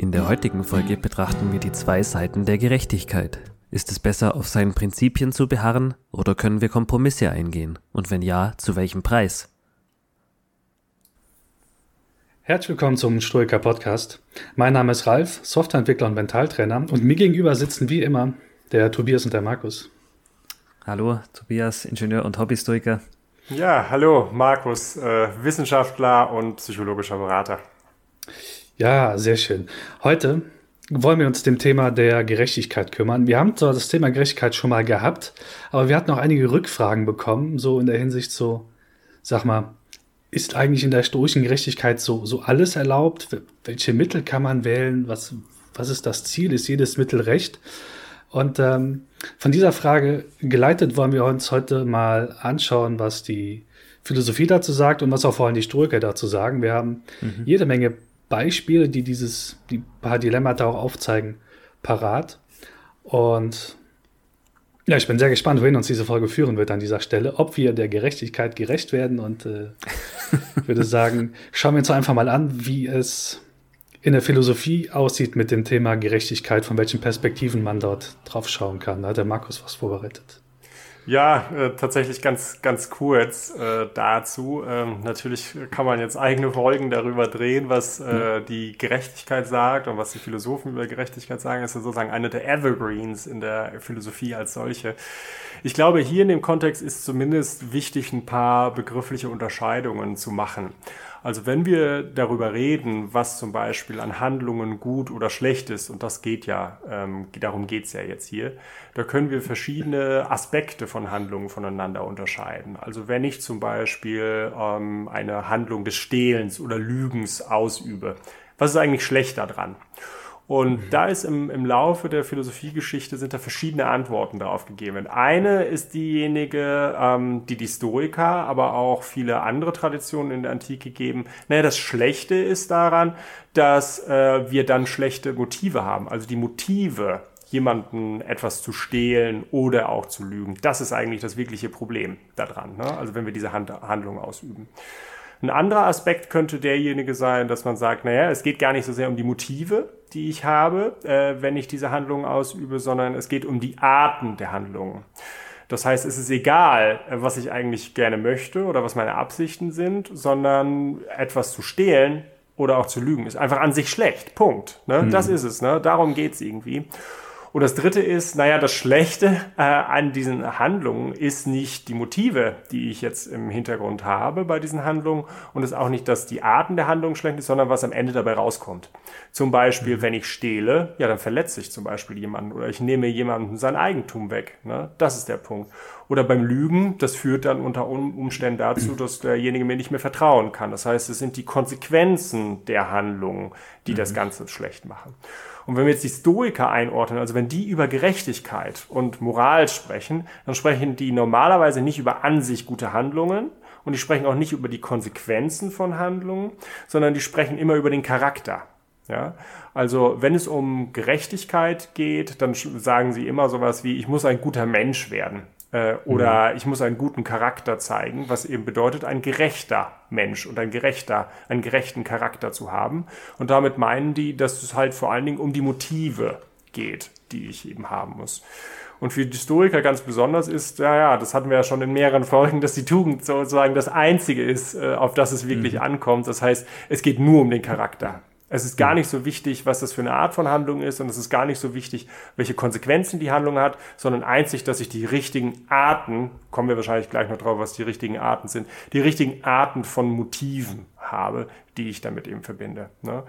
In der heutigen Folge betrachten wir die zwei Seiten der Gerechtigkeit. Ist es besser, auf seinen Prinzipien zu beharren oder können wir Kompromisse eingehen? Und wenn ja, zu welchem Preis? Herzlich willkommen zum Stoiker Podcast. Mein Name ist Ralf, Softwareentwickler und Mentaltrainer und mir gegenüber sitzen wie immer der Tobias und der Markus. Hallo, Tobias, Ingenieur und Hobbystoiker. Ja, hallo, Markus, äh, Wissenschaftler und psychologischer Berater. Ja, sehr schön. Heute wollen wir uns dem Thema der Gerechtigkeit kümmern. Wir haben zwar das Thema Gerechtigkeit schon mal gehabt, aber wir hatten auch einige Rückfragen bekommen, so in der Hinsicht so, sag mal, ist eigentlich in der stoischen Gerechtigkeit so, so alles erlaubt? Welche Mittel kann man wählen? Was, was ist das Ziel? Ist jedes Mittel recht? Und ähm, von dieser Frage geleitet wollen wir uns heute mal anschauen, was die Philosophie dazu sagt und was auch vor allem die Stoiker dazu sagen. Wir haben mhm. jede Menge Beispiele, die dieses, die paar Dilemmata auch aufzeigen, parat. Und ja, ich bin sehr gespannt, wohin uns diese Folge führen wird an dieser Stelle, ob wir der Gerechtigkeit gerecht werden. Und äh, würde sagen, schauen wir uns einfach mal an, wie es in der Philosophie aussieht mit dem Thema Gerechtigkeit, von welchen Perspektiven man dort drauf schauen kann. Da hat der Markus was vorbereitet. Ja, äh, tatsächlich ganz, ganz kurz äh, dazu. Ähm, natürlich kann man jetzt eigene Folgen darüber drehen, was äh, die Gerechtigkeit sagt und was die Philosophen über Gerechtigkeit sagen. Das ist sozusagen eine der Evergreens in der Philosophie als solche. Ich glaube, hier in dem Kontext ist zumindest wichtig, ein paar begriffliche Unterscheidungen zu machen. Also wenn wir darüber reden, was zum Beispiel an Handlungen gut oder schlecht ist, und das geht ja, ähm, darum geht's ja jetzt hier, da können wir verschiedene Aspekte von Handlungen voneinander unterscheiden. Also wenn ich zum Beispiel ähm, eine Handlung des Stehlens oder Lügens ausübe, was ist eigentlich schlecht daran? Und mhm. da ist im, im Laufe der Philosophiegeschichte sind da verschiedene Antworten darauf gegeben. Eine ist diejenige, ähm, die die Stoiker, aber auch viele andere Traditionen in der Antike geben. Naja, das Schlechte ist daran, dass äh, wir dann schlechte Motive haben. Also die Motive, jemanden etwas zu stehlen oder auch zu lügen. Das ist eigentlich das wirkliche Problem daran. Ne? Also wenn wir diese Hand Handlung ausüben. Ein anderer Aspekt könnte derjenige sein, dass man sagt, naja, es geht gar nicht so sehr um die Motive, die ich habe, äh, wenn ich diese Handlungen ausübe, sondern es geht um die Arten der Handlungen. Das heißt, es ist egal, was ich eigentlich gerne möchte oder was meine Absichten sind, sondern etwas zu stehlen oder auch zu lügen ist einfach an sich schlecht. Punkt. Ne? Mhm. Das ist es. Ne? Darum geht's irgendwie. Und das Dritte ist, naja, das Schlechte äh, an diesen Handlungen ist nicht die Motive, die ich jetzt im Hintergrund habe bei diesen Handlungen und es ist auch nicht, dass die Arten der Handlungen schlecht ist, sondern was am Ende dabei rauskommt. Zum Beispiel, mhm. wenn ich stehle, ja, dann verletze ich zum Beispiel jemanden oder ich nehme jemandem sein Eigentum weg. Ne? Das ist der Punkt. Oder beim Lügen, das führt dann unter Umständen dazu, dass derjenige mir nicht mehr vertrauen kann. Das heißt, es sind die Konsequenzen der Handlungen, die mhm. das Ganze schlecht machen. Und wenn wir jetzt die Stoiker einordnen, also wenn die über Gerechtigkeit und Moral sprechen, dann sprechen die normalerweise nicht über an sich gute Handlungen und die sprechen auch nicht über die Konsequenzen von Handlungen, sondern die sprechen immer über den Charakter. Ja, also wenn es um Gerechtigkeit geht, dann sagen sie immer sowas wie, ich muss ein guter Mensch werden. Äh, oder mhm. ich muss einen guten Charakter zeigen, was eben bedeutet, ein gerechter Mensch und ein gerechter, einen gerechten Charakter zu haben. Und damit meinen die, dass es halt vor allen Dingen um die Motive geht, die ich eben haben muss. Und für die Historiker ganz besonders ist, ja, ja, das hatten wir ja schon in mehreren Folgen, dass die Tugend sozusagen das Einzige ist, äh, auf das es wirklich mhm. ankommt. Das heißt, es geht nur um den Charakter. Es ist gar nicht so wichtig, was das für eine Art von Handlung ist und es ist gar nicht so wichtig, welche Konsequenzen die Handlung hat, sondern einzig, dass ich die richtigen Arten, kommen wir wahrscheinlich gleich noch drauf, was die richtigen Arten sind, die richtigen Arten von Motiven habe, die ich damit eben verbinde. Ne?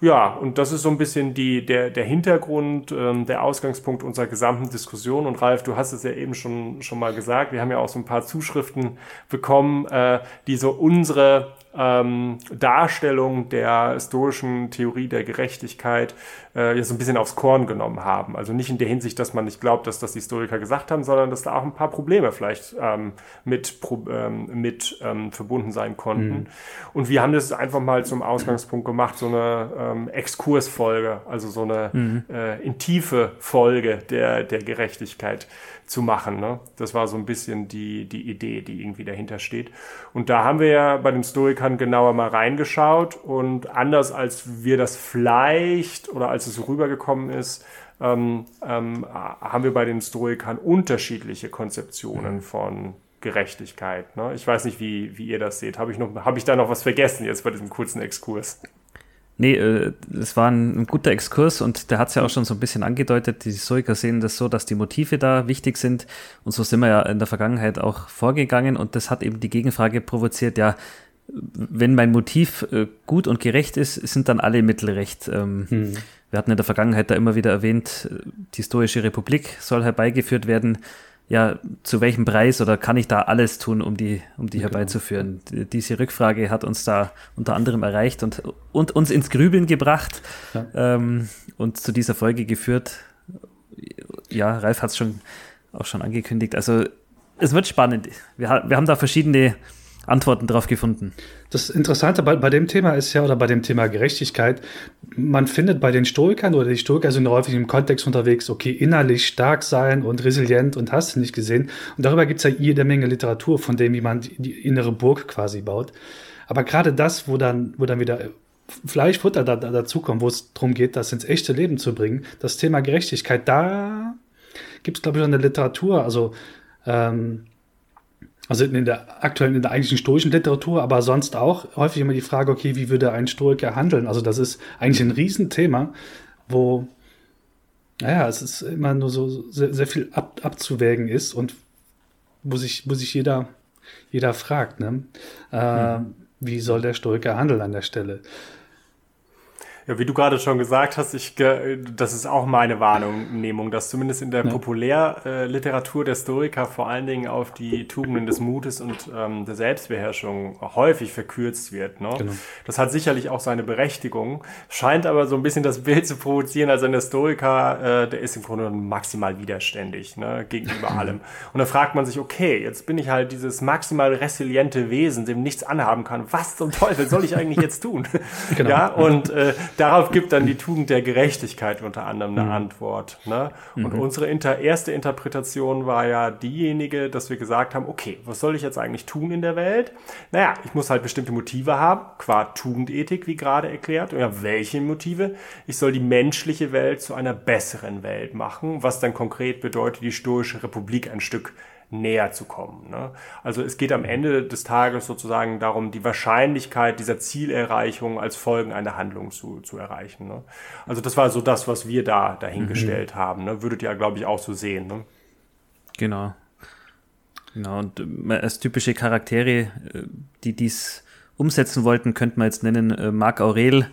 Ja, und das ist so ein bisschen die, der, der Hintergrund, ähm, der Ausgangspunkt unserer gesamten Diskussion. Und Ralf, du hast es ja eben schon, schon mal gesagt, wir haben ja auch so ein paar Zuschriften bekommen, äh, die so unsere ähm, Darstellung der historischen Theorie der Gerechtigkeit äh, so ein bisschen aufs Korn genommen haben. Also nicht in der Hinsicht, dass man nicht glaubt, dass das die Historiker gesagt haben, sondern dass da auch ein paar Probleme vielleicht ähm, mit, ähm, mit ähm, verbunden sein konnten. Mhm. Und wir haben das einfach mal zum Ausgangspunkt gemacht, so eine ähm, Exkursfolge, also so eine mhm. äh, in Tiefe Folge der, der Gerechtigkeit zu machen. Ne? Das war so ein bisschen die, die Idee, die irgendwie dahinter steht. Und da haben wir ja bei den Stoikern genauer mal reingeschaut und anders als wir das vielleicht oder als es rübergekommen ist, ähm, ähm, haben wir bei den Stoikern unterschiedliche Konzeptionen mhm. von Gerechtigkeit. Ne? Ich weiß nicht, wie, wie ihr das seht. Habe ich, hab ich da noch was vergessen jetzt bei diesem kurzen Exkurs? Nee, äh, es war ein, ein, guter Exkurs und der hat es ja auch schon so ein bisschen angedeutet. Die Historiker sehen das so, dass die Motive da wichtig sind und so sind wir ja in der Vergangenheit auch vorgegangen und das hat eben die Gegenfrage provoziert, ja, wenn mein Motiv äh, gut und gerecht ist, sind dann alle Mittel recht. Ähm, hm. Wir hatten in der Vergangenheit da immer wieder erwähnt, äh, die Historische Republik soll herbeigeführt werden ja, zu welchem Preis oder kann ich da alles tun, um die, um die genau. herbeizuführen? Diese Rückfrage hat uns da unter anderem erreicht und, und uns ins Grübeln gebracht ja. ähm, und zu dieser Folge geführt. Ja, Ralf hat es schon auch schon angekündigt. Also es wird spannend. Wir, wir haben da verschiedene Antworten drauf gefunden. Das Interessante bei, bei dem Thema ist ja, oder bei dem Thema Gerechtigkeit, man findet bei den Stoikern oder die Stoiker sind häufig im Kontext unterwegs, okay, innerlich stark sein und resilient und hast du nicht gesehen. Und darüber gibt es ja jede Menge Literatur, von dem, wie man die innere Burg quasi baut. Aber gerade das, wo dann, wo dann wieder Fleischfutter da, da, dazukommt, wo es darum geht, das ins echte Leben zu bringen, das Thema Gerechtigkeit, da gibt es, glaube ich, eine Literatur, also ähm, also in der aktuellen, in der eigentlichen stoischen Literatur, aber sonst auch häufig immer die Frage, okay, wie würde ein Stoiker handeln? Also das ist eigentlich ein Riesenthema, wo, naja, es ist immer nur so sehr, sehr viel ab, abzuwägen ist und wo sich, wo sich jeder, jeder fragt, ne? Äh, mhm. wie soll der Stoiker handeln an der Stelle? Ja, wie du gerade schon gesagt hast, ich, das ist auch meine Wahrnehmung, dass zumindest in der ja. Populärliteratur der Stoiker vor allen Dingen auf die Tugenden des Mutes und ähm, der Selbstbeherrschung häufig verkürzt wird. Ne? Genau. Das hat sicherlich auch seine Berechtigung, scheint aber so ein bisschen das Bild zu provozieren, als ein Stoiker, äh, der ist im Grunde maximal widerständig ne, gegenüber allem. Und da fragt man sich, okay, jetzt bin ich halt dieses maximal resiliente Wesen, dem nichts anhaben kann. Was zum Teufel soll ich eigentlich jetzt tun? Genau. Ja, und äh, darauf gibt dann die Tugend der Gerechtigkeit unter anderem eine mhm. Antwort. Ne? Und mhm. unsere inter erste Interpretation war ja diejenige, dass wir gesagt haben, okay, was soll ich jetzt eigentlich tun in der Welt? Naja, ich muss halt bestimmte Motive haben, qua Tugendethik, wie gerade erklärt. Ja, welche Motive? Ich soll die menschliche Welt zu einer besseren Welt machen, was dann konkret bedeutet, die stoische Republik ein Stück näher zu kommen. Ne? Also es geht am Ende des Tages sozusagen darum, die Wahrscheinlichkeit dieser Zielerreichung als Folgen einer Handlung zu, zu erreichen. Ne? Also das war so das, was wir da dahingestellt mhm. haben. Ne? Würdet ihr, glaube ich, auch so sehen. Ne? Genau. Genau. Und äh, als typische Charaktere, äh, die dies umsetzen wollten, könnte man jetzt nennen äh, Marc Aurel,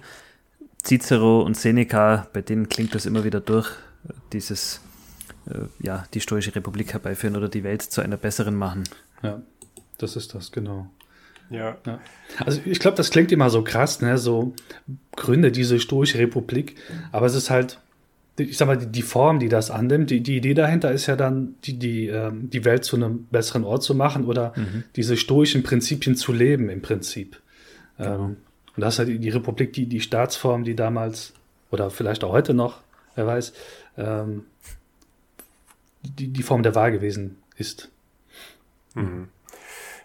Cicero und Seneca, bei denen klingt das immer wieder durch, dieses äh, ja, die Stoische Republik herbeiführen oder die Welt zu einer besseren machen. Ja, das ist das, genau. Ja. ja. Also ich glaube, das klingt immer so krass, ne? So Gründe diese Stoische Republik, aber es ist halt, ich sag mal, die, die Form, die das annimmt, die, die Idee dahinter ist ja dann, die, die, ähm, die Welt zu einem besseren Ort zu machen oder mhm. diese stoischen Prinzipien zu leben im Prinzip. Genau. Ähm, und das ist halt die Republik, die, die Staatsform, die damals, oder vielleicht auch heute noch, wer weiß, ähm, die, die Form der Wahl gewesen ist. Mhm.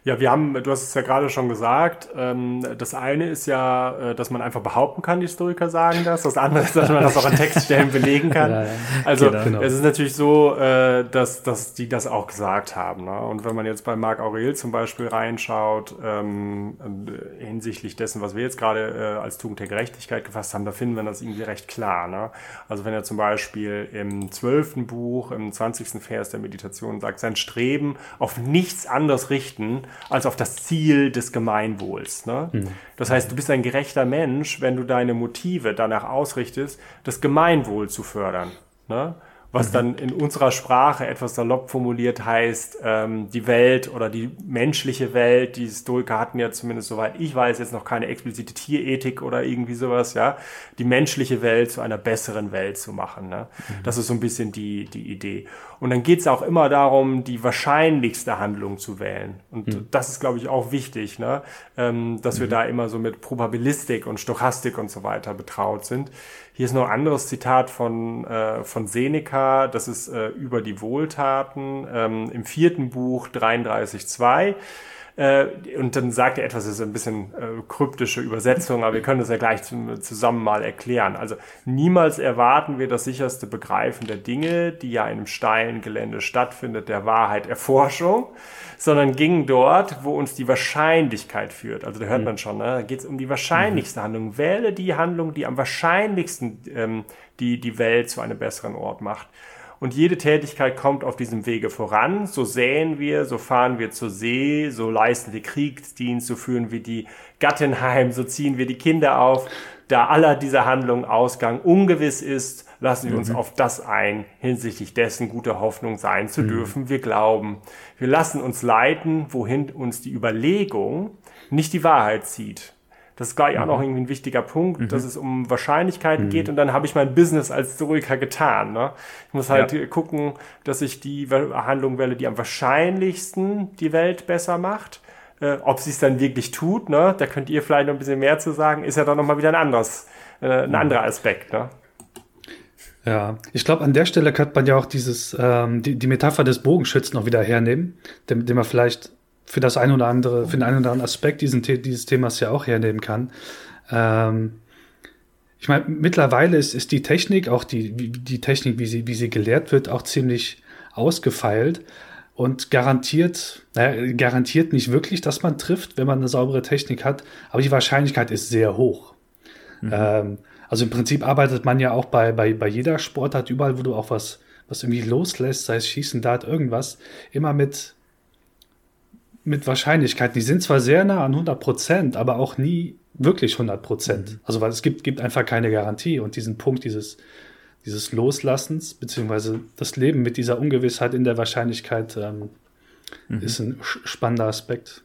Ja, wir haben, du hast es ja gerade schon gesagt, ähm, das eine ist ja, äh, dass man einfach behaupten kann, die Historiker sagen das. Das andere ist, dass man das auch in Textstellen belegen kann. Ja. Also genau. es ist natürlich so, äh, dass, dass die das auch gesagt haben. Ne? Und wenn man jetzt bei Marc Aurel zum Beispiel reinschaut, ähm, hinsichtlich dessen, was wir jetzt gerade äh, als Tugend der Gerechtigkeit gefasst haben, da finden wir das irgendwie recht klar. Ne? Also wenn er zum Beispiel im zwölften Buch, im zwanzigsten Vers der Meditation sagt, sein Streben auf nichts anderes richten, als auf das Ziel des Gemeinwohls. Ne? Mhm. Das heißt, du bist ein gerechter Mensch, wenn du deine Motive danach ausrichtest, das Gemeinwohl zu fördern. Ne? Was mhm. dann in unserer Sprache etwas salopp formuliert heißt, ähm, die Welt oder die menschliche Welt, die Stoiker hatten ja zumindest soweit ich weiß jetzt noch keine explizite Tierethik oder irgendwie sowas, ja, die menschliche Welt zu einer besseren Welt zu machen. Ne? Mhm. Das ist so ein bisschen die, die Idee. Und dann geht es auch immer darum, die wahrscheinlichste Handlung zu wählen. Und mhm. das ist, glaube ich, auch wichtig, ne? ähm, dass wir mhm. da immer so mit Probabilistik und Stochastik und so weiter betraut sind. Hier ist noch ein anderes Zitat von, äh, von Seneca, das ist äh, über die Wohltaten ähm, im vierten Buch 33.2. Äh, und dann sagt er etwas, das ist ein bisschen äh, kryptische Übersetzung, aber wir können das ja gleich zum, zusammen mal erklären. Also niemals erwarten wir das sicherste Begreifen der Dinge, die ja in einem steilen Gelände stattfindet, der Wahrheit Erforschung, sondern gingen dort, wo uns die Wahrscheinlichkeit führt. Also da hört mhm. man schon, ne? da geht es um die wahrscheinlichste mhm. Handlung. Wähle die Handlung, die am wahrscheinlichsten ähm, die, die Welt zu einem besseren Ort macht. Und jede Tätigkeit kommt auf diesem Wege voran. So säen wir, so fahren wir zur See, so leisten wir Kriegsdienst, so führen wir die Gattin heim, so ziehen wir die Kinder auf. Da aller dieser Handlungen Ausgang ungewiss ist, lassen wir uns mhm. auf das ein, hinsichtlich dessen gute Hoffnung sein zu mhm. dürfen. Wir glauben. Wir lassen uns leiten, wohin uns die Überlegung nicht die Wahrheit zieht. Das ist gleich mhm. auch noch mhm. irgendwie ein wichtiger Punkt, mhm. dass es um Wahrscheinlichkeiten mhm. geht und dann habe ich mein Business als Historiker getan. Ne? Ich muss halt ja. gucken, dass ich die Handlung wähle, die am wahrscheinlichsten die Welt besser macht. Äh, ob sie es dann wirklich tut, ne? da könnt ihr vielleicht noch ein bisschen mehr zu sagen, ist ja dann nochmal wieder ein anderes, äh, ein mhm. anderer Aspekt. Ne? Ja, ich glaube, an der Stelle könnte man ja auch dieses, ähm, die, die Metapher des Bogenschützen noch wieder hernehmen, den, den man vielleicht für das ein oder andere, für den einen oder anderen Aspekt diesen, dieses Themas ja auch hernehmen kann. Ähm, ich meine, mittlerweile ist, ist die Technik, auch die, die Technik, wie sie, wie sie gelehrt wird, auch ziemlich ausgefeilt und garantiert, naja, garantiert nicht wirklich, dass man trifft, wenn man eine saubere Technik hat, aber die Wahrscheinlichkeit ist sehr hoch. Mhm. Ähm, also im Prinzip arbeitet man ja auch bei, bei, bei jeder Sportart, überall, wo du auch was, was irgendwie loslässt, sei es Schießen, Dart, irgendwas, immer mit, mit Wahrscheinlichkeiten. Die sind zwar sehr nah an 100 Prozent, aber auch nie wirklich 100 Prozent. Mhm. Also weil es gibt, gibt einfach keine Garantie und diesen Punkt dieses, dieses Loslassens, beziehungsweise das Leben mit dieser Ungewissheit in der Wahrscheinlichkeit ähm, mhm. ist ein spannender Aspekt.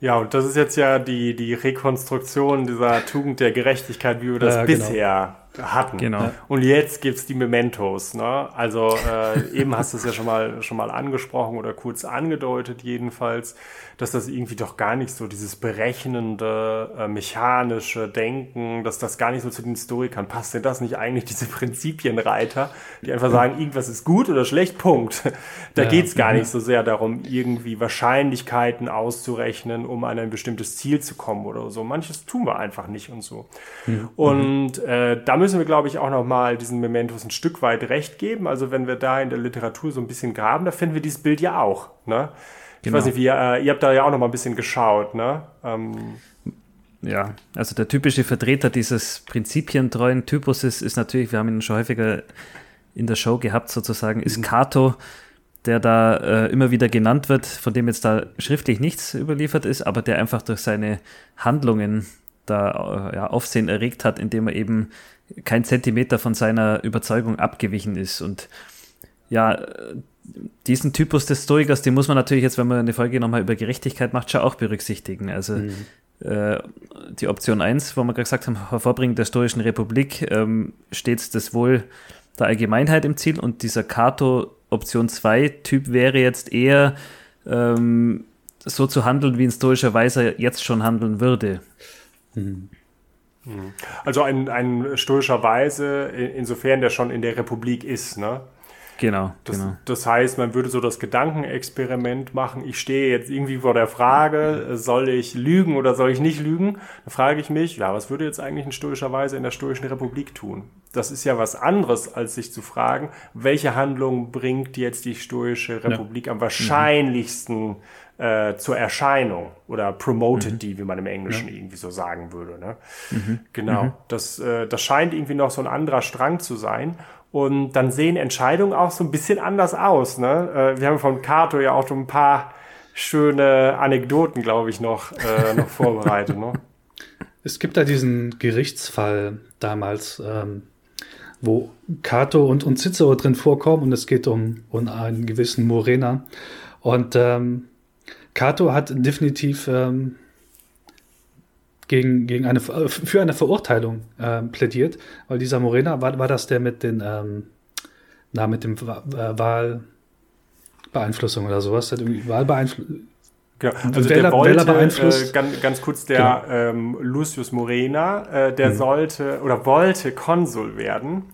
Ja, und das ist jetzt ja die, die Rekonstruktion dieser Tugend der Gerechtigkeit, wie wir das ja, genau. Hatten. Genau. Und jetzt gibt's die Mementos. Ne? Also äh, eben hast du es ja schon mal, schon mal angesprochen oder kurz angedeutet jedenfalls, dass das irgendwie doch gar nicht so dieses berechnende, äh, mechanische Denken, dass das gar nicht so zu den Historikern passt. Sind das nicht eigentlich diese Prinzipienreiter, die einfach sagen, irgendwas ist gut oder schlecht, Punkt. Da ja. geht's gar mhm. nicht so sehr darum, irgendwie Wahrscheinlichkeiten auszurechnen, um an ein bestimmtes Ziel zu kommen oder so. Manches tun wir einfach nicht und so. Mhm. Und äh, da müssen wir, glaube ich, auch nochmal diesen Mementos ein Stück weit recht geben. Also wenn wir da in der Literatur so ein bisschen graben, da finden wir dieses Bild ja auch. Ne? Ich genau. weiß nicht, wie, äh, ihr habt da ja auch noch mal ein bisschen geschaut, ne? Ähm, ja, also der typische Vertreter dieses prinzipientreuen Typus ist, ist natürlich, wir haben ihn schon häufiger in der Show gehabt, sozusagen, ist mhm. Cato, der da äh, immer wieder genannt wird, von dem jetzt da schriftlich nichts überliefert ist, aber der einfach durch seine Handlungen da äh, ja, Aufsehen erregt hat, indem er eben kein Zentimeter von seiner Überzeugung abgewichen ist. Und ja, diesen Typus des Stoikers, den muss man natürlich jetzt, wenn man eine Folge nochmal über Gerechtigkeit macht, schon auch berücksichtigen. Also mhm. äh, die Option 1, wo wir gerade gesagt haben, Hervorbringen der Stoischen Republik, ähm, stets das Wohl der Allgemeinheit im Ziel und dieser Cato Option 2 Typ wäre jetzt eher ähm, so zu handeln, wie ein stoischer Weiser jetzt schon handeln würde. Mhm. Also ein, ein stoischer Weise, insofern der schon in der Republik ist, ne? Genau das, genau. das heißt, man würde so das Gedankenexperiment machen. Ich stehe jetzt irgendwie vor der Frage, soll ich lügen oder soll ich nicht lügen? Dann frage ich mich, ja, was würde jetzt eigentlich ein stoischer Weise in der stoischen Republik tun? Das ist ja was anderes, als sich zu fragen, welche Handlung bringt jetzt die stoische Republik ja. am wahrscheinlichsten äh, zur Erscheinung oder promoted mhm. die, wie man im Englischen ja. irgendwie so sagen würde. Ne? Mhm. Genau, mhm. Das, äh, das scheint irgendwie noch so ein anderer Strang zu sein. Und dann sehen Entscheidungen auch so ein bisschen anders aus. Ne? Äh, wir haben von Cato ja auch so ein paar schöne Anekdoten, glaube ich, noch, äh, noch vorbereitet. Ne? Es gibt da diesen Gerichtsfall damals, ähm, wo Cato und, und Cicero drin vorkommen und es geht um, um einen gewissen Morena. Und ähm, Cato hat definitiv ähm, gegen, gegen eine, für eine Verurteilung ähm, plädiert, weil dieser Morena, war, war das der mit den, ähm, na, mit dem Wahlbeeinflussung oder sowas, hat irgendwie Wahlbeeinflussung. Genau. Also Wähler, der wollte, äh, ganz, ganz kurz, der genau. ähm, Lucius Morena, äh, der mhm. sollte oder wollte Konsul werden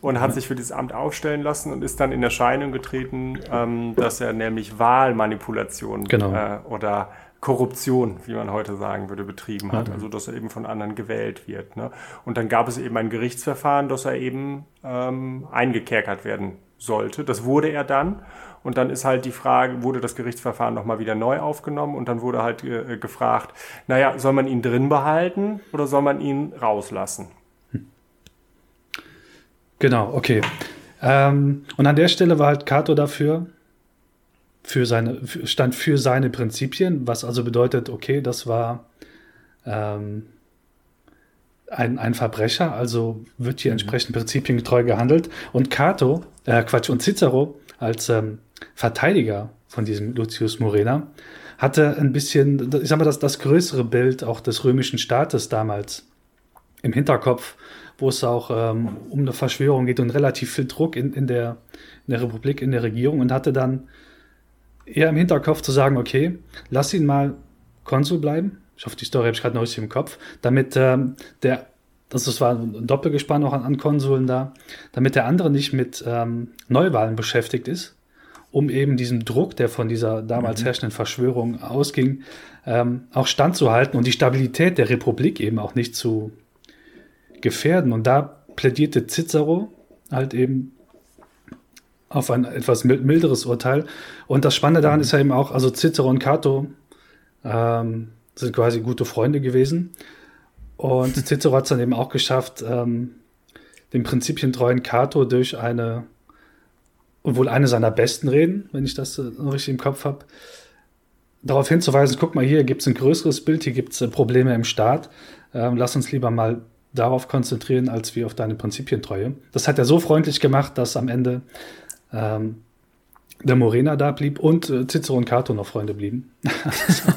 und hat sich für dieses Amt aufstellen lassen und ist dann in Erscheinung getreten, ähm, dass er nämlich Wahlmanipulation genau. äh, oder Korruption, wie man heute sagen würde, betrieben hat. Also dass er eben von anderen gewählt wird. Ne? Und dann gab es eben ein Gerichtsverfahren, dass er eben ähm, eingekerkert werden sollte. Das wurde er dann. Und dann ist halt die Frage, wurde das Gerichtsverfahren nochmal wieder neu aufgenommen und dann wurde halt äh, gefragt, naja, soll man ihn drin behalten oder soll man ihn rauslassen? Genau, okay. Ähm, und an der Stelle war halt Cato dafür, für seine, stand für seine Prinzipien, was also bedeutet, okay, das war ähm, ein, ein Verbrecher, also wird hier mhm. entsprechend prinzipiengetreu gehandelt. Und Cato, äh, Quatsch, und Cicero als ähm, Verteidiger von diesem Lucius Morena, hatte ein bisschen, ich sag mal, das, das größere Bild auch des römischen Staates damals im Hinterkopf, wo es auch ähm, um eine Verschwörung geht und relativ viel Druck in, in, der, in der Republik, in der Regierung und hatte dann eher im Hinterkopf zu sagen, okay, lass ihn mal Konsul bleiben. Ich hoffe, die Story habe ich gerade noch richtig im Kopf, damit ähm, der, das war ein Doppelgespann auch an, an Konsuln da, damit der andere nicht mit ähm, Neuwahlen beschäftigt ist, um eben diesem Druck, der von dieser damals mhm. herrschenden Verschwörung ausging, ähm, auch standzuhalten und die Stabilität der Republik eben auch nicht zu gefährden. Und da plädierte Cicero halt eben auf ein etwas milderes Urteil. Und das Spannende daran ist ja eben auch, also Cicero und Cato ähm, sind quasi gute Freunde gewesen. Und Cicero hat es dann eben auch geschafft, ähm, den prinzipientreuen Cato durch eine wohl eine seiner besten Reden, wenn ich das äh, richtig im Kopf habe, darauf hinzuweisen, guck mal, hier gibt es ein größeres Bild, hier gibt es äh, Probleme im Staat, ähm, lass uns lieber mal darauf konzentrieren, als wie auf deine Prinzipientreue. Das hat er so freundlich gemacht, dass am Ende ähm, der Morena da blieb und äh, Cicero und Cato noch Freunde blieben.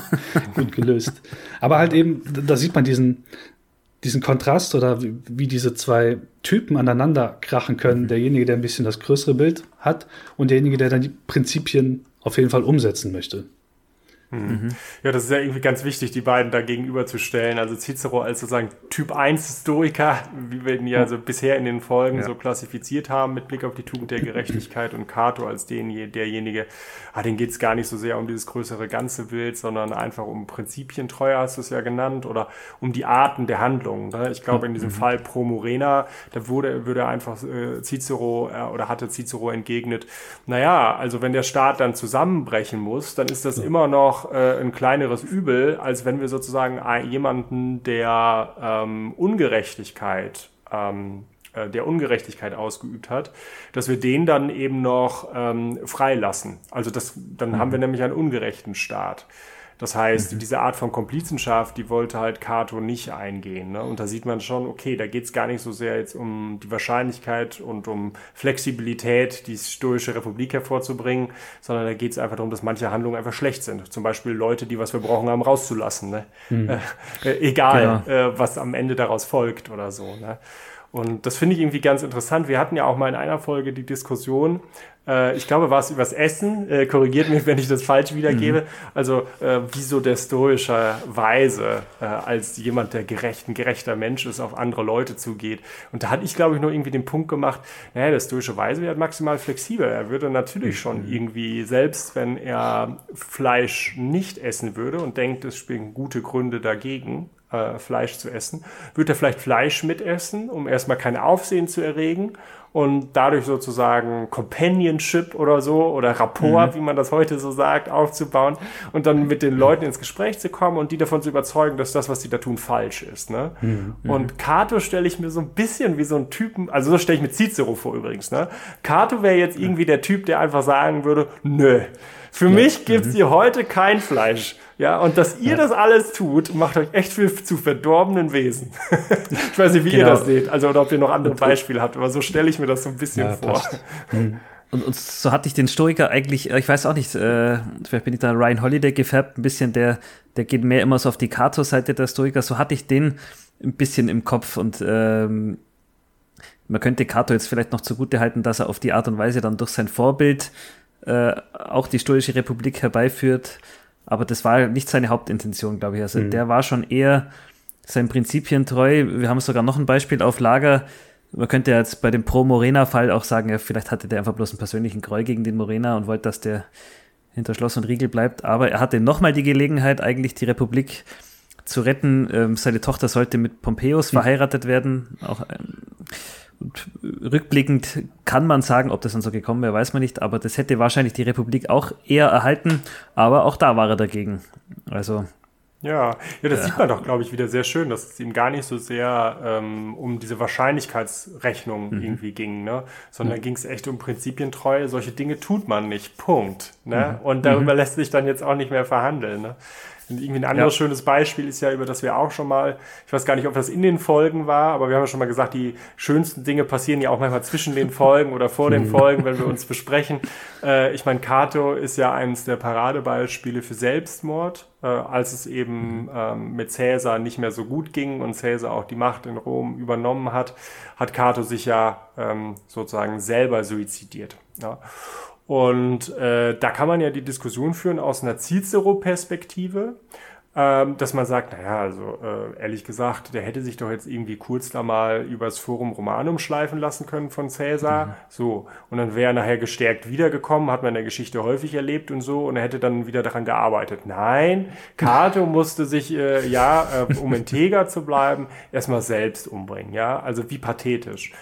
gut gelöst. Aber halt eben, da sieht man diesen, diesen Kontrast oder wie, wie, diese zwei Typen aneinander krachen können. Mhm. Derjenige, der ein bisschen das größere Bild hat und derjenige, der dann die Prinzipien auf jeden Fall umsetzen möchte. Mhm. Ja, das ist ja irgendwie ganz wichtig, die beiden da gegenüberzustellen. Also Cicero als sozusagen Typ 1 Historiker, wie wir ihn ja so bisher in den Folgen ja. so klassifiziert haben, mit Blick auf die Tugend der Gerechtigkeit und Cato als den, derjenige, ah, den geht es gar nicht so sehr um dieses größere ganze Bild, sondern einfach um Prinzipientreue, hast du es ja genannt, oder um die Arten der Handlungen. Ne? Ich glaube, in diesem mhm. Fall Pro Morena, da wurde, würde einfach äh, Cicero äh, oder hatte Cicero entgegnet, naja, also wenn der Staat dann zusammenbrechen muss, dann ist das ja. immer noch äh, ein kleineres Übel, als wenn wir sozusagen jemanden, der ähm, Ungerechtigkeit ähm, äh, der Ungerechtigkeit ausgeübt hat, dass wir den dann eben noch ähm, freilassen. Also das, dann mhm. haben wir nämlich einen ungerechten Staat. Das heißt, mhm. diese Art von Komplizenschaft, die wollte halt Cato nicht eingehen. Ne? Und da sieht man schon, okay, da geht es gar nicht so sehr jetzt um die Wahrscheinlichkeit und um Flexibilität, die stoische Republik hervorzubringen, sondern da geht es einfach darum, dass manche Handlungen einfach schlecht sind. Zum Beispiel Leute, die was verbrochen haben, rauszulassen. Ne? Mhm. Äh, egal, genau. äh, was am Ende daraus folgt oder so. Ne? Und das finde ich irgendwie ganz interessant. Wir hatten ja auch mal in einer Folge die Diskussion, äh, ich glaube, war es übers Essen, äh, korrigiert mich, wenn ich das falsch wiedergebe. Mhm. Also, äh, wieso der stoischerweise äh, als jemand, der gerecht, ein gerechter Mensch ist, auf andere Leute zugeht. Und da hatte ich, glaube ich, nur irgendwie den Punkt gemacht, naja, der stoische Weise wäre maximal flexibel. Er würde natürlich schon mhm. irgendwie, selbst wenn er Fleisch nicht essen würde und denkt, es spielen gute Gründe dagegen, äh, Fleisch zu essen, wird er vielleicht Fleisch mitessen, um erstmal kein Aufsehen zu erregen und dadurch sozusagen Companionship oder so oder Rapport, mhm. wie man das heute so sagt, aufzubauen und dann mit den Leuten ins Gespräch zu kommen und die davon zu überzeugen, dass das, was sie da tun, falsch ist. Ne? Mhm. Und Cato stelle ich mir so ein bisschen wie so ein Typen, also so stelle ich mir Cicero vor übrigens. Ne? Cato wäre jetzt irgendwie der Typ, der einfach sagen würde, nö, für ja. mich gibt's mhm. hier heute kein Fleisch. Ja, und dass ihr ja. das alles tut, macht euch echt viel zu verdorbenen Wesen. ich weiß nicht, wie genau. ihr das seht, also oder ob ihr noch andere Beispiele habt, aber so stelle ich mir das so ein bisschen ja, vor. Mhm. Und, und, so hatte ich den Stoiker eigentlich, äh, ich weiß auch nicht, äh, vielleicht bin ich da Ryan Holiday gefärbt, ein bisschen, der, der geht mehr immer so auf die Kato-Seite der Stoiker, so hatte ich den ein bisschen im Kopf und ähm, man könnte Kato jetzt vielleicht noch zugute halten, dass er auf die Art und Weise dann durch sein Vorbild äh, auch die Stoische Republik herbeiführt. Aber das war nicht seine Hauptintention, glaube ich. Also mhm. der war schon eher seinen Prinzipien treu. Wir haben sogar noch ein Beispiel auf Lager. Man könnte jetzt bei dem Pro-Morena-Fall auch sagen, ja, vielleicht hatte der einfach bloß einen persönlichen Groll gegen den Morena und wollte, dass der hinter Schloss und Riegel bleibt. Aber er hatte nochmal die Gelegenheit, eigentlich die Republik zu retten. Ähm, seine Tochter sollte mit Pompeius mhm. verheiratet werden. Auch ähm, und rückblickend kann man sagen, ob das dann so gekommen wäre, weiß man nicht, aber das hätte wahrscheinlich die Republik auch eher erhalten, aber auch da war er dagegen. Also. Ja, ja, das äh, sieht man doch, glaube ich, wieder sehr schön, dass es ihm gar nicht so sehr ähm, um diese Wahrscheinlichkeitsrechnung mhm. irgendwie ging, ne? sondern mhm. ging es echt um Prinzipientreue. Solche Dinge tut man nicht. Punkt. Ne? Mhm. Und darüber mhm. lässt sich dann jetzt auch nicht mehr verhandeln. Ne? Und irgendwie ein anderes ja. schönes Beispiel ist ja, über das wir auch schon mal, ich weiß gar nicht, ob das in den Folgen war, aber wir haben ja schon mal gesagt, die schönsten Dinge passieren ja auch manchmal zwischen den Folgen oder vor den Folgen, wenn wir uns besprechen. Äh, ich meine, Cato ist ja eines der Paradebeispiele für Selbstmord, äh, als es eben ähm, mit Caesar nicht mehr so gut ging und Caesar auch die Macht in Rom übernommen hat, hat Cato sich ja ähm, sozusagen selber suizidiert. Ja. Und äh, da kann man ja die Diskussion führen aus einer Cicero-Perspektive, ähm, dass man sagt, naja, also äh, ehrlich gesagt, der hätte sich doch jetzt irgendwie kurz da mal übers Forum Romanum schleifen lassen können von Caesar. Mhm. So, und dann wäre er nachher gestärkt wiedergekommen, hat man in der Geschichte häufig erlebt und so, und er hätte dann wieder daran gearbeitet. Nein, Cato musste sich, äh, ja, äh, um integer zu bleiben, erstmal selbst umbringen, ja, also wie pathetisch.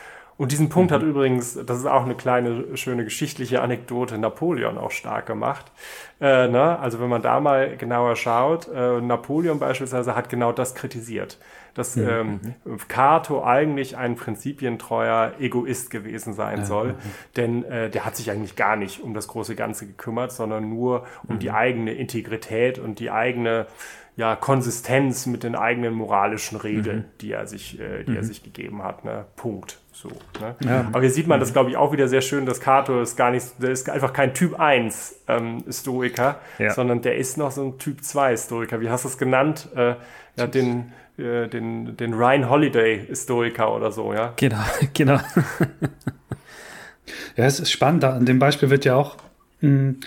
Und diesen Punkt mhm. hat übrigens, das ist auch eine kleine, schöne geschichtliche Anekdote, Napoleon auch stark gemacht. Äh, ne? Also wenn man da mal genauer schaut, äh, Napoleon beispielsweise hat genau das kritisiert, dass mhm. ähm, mhm. Cato eigentlich ein prinzipientreuer Egoist gewesen sein soll, mhm. denn äh, der hat sich eigentlich gar nicht um das große Ganze gekümmert, sondern nur um die mhm. eigene Integrität und die eigene ja, Konsistenz mit den eigenen moralischen Regeln, die er sich, äh, die er sich gegeben hat. Ne? Punkt. So, ne? ja. Aber hier sieht man das, glaube ich, auch wieder sehr schön, dass Cato ist gar nicht, der ist einfach kein Typ 1 ähm, Stoiker, ja. sondern der ist noch so ein Typ 2 Stoiker. Wie hast du es genannt? Äh, ja, den, äh, den, den Ryan Holiday Stoiker oder so, ja? Genau, genau. ja, es ist spannend. An dem Beispiel wird ja auch mh, hm,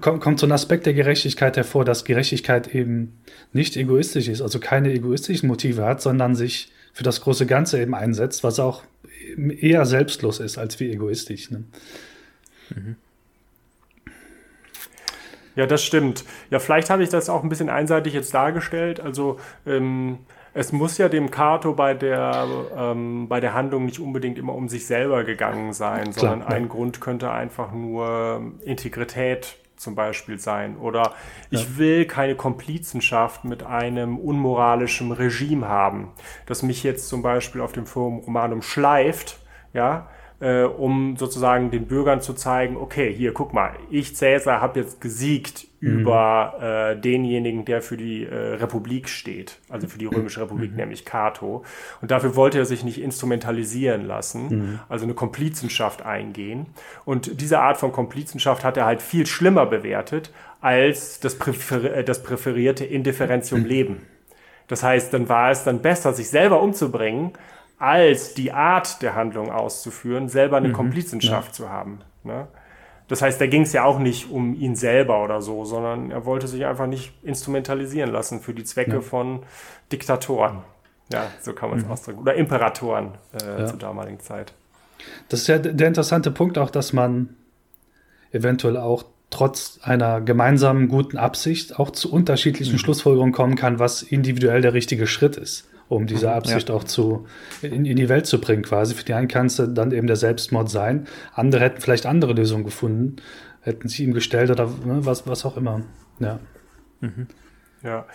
kommt, kommt so ein Aspekt der Gerechtigkeit hervor, dass Gerechtigkeit eben nicht egoistisch ist, also keine egoistischen Motive hat, sondern sich für das große Ganze eben einsetzt, was auch eher selbstlos ist als wie egoistisch. Ne? Mhm. Ja, das stimmt. Ja, vielleicht habe ich das auch ein bisschen einseitig jetzt dargestellt. Also ähm, es muss ja dem Kato bei der, ähm, bei der Handlung nicht unbedingt immer um sich selber gegangen sein, Klar, sondern ja. ein Grund könnte einfach nur Integrität zum Beispiel sein. Oder ich ja. will keine Komplizenschaft mit einem unmoralischen Regime haben, das mich jetzt zum Beispiel auf dem Forum Romanum schleift, ja, äh, um sozusagen den Bürgern zu zeigen, okay, hier, guck mal, ich Cäsar habe jetzt gesiegt mhm. über äh, denjenigen, der für die äh, Republik steht, also für die römische Republik, mhm. nämlich Cato. Und dafür wollte er sich nicht instrumentalisieren lassen, mhm. also eine Komplizenschaft eingehen. Und diese Art von Komplizenschaft hat er halt viel schlimmer bewertet als das, präfer äh, das präferierte Indifferentium mhm. Leben. Das heißt, dann war es dann besser, sich selber umzubringen, als die Art der Handlung auszuführen, selber eine mhm, Komplizenschaft ja. zu haben. Ne? Das heißt, da ging es ja auch nicht um ihn selber oder so, sondern er wollte sich einfach nicht instrumentalisieren lassen für die Zwecke ja. von Diktatoren. Ja, so kann man es mhm. ausdrücken. Oder Imperatoren äh, ja. zur damaligen Zeit. Das ist ja der interessante Punkt auch, dass man eventuell auch trotz einer gemeinsamen guten Absicht auch zu unterschiedlichen mhm. Schlussfolgerungen kommen kann, was individuell der richtige Schritt ist, um diese mhm, Absicht ja. auch zu, in, in, die Welt zu bringen quasi. Für die einen kann es dann eben der Selbstmord sein. Andere hätten vielleicht andere Lösungen gefunden, hätten sie ihm gestellt oder ne, was, was auch immer. Ja. Mhm. Ja.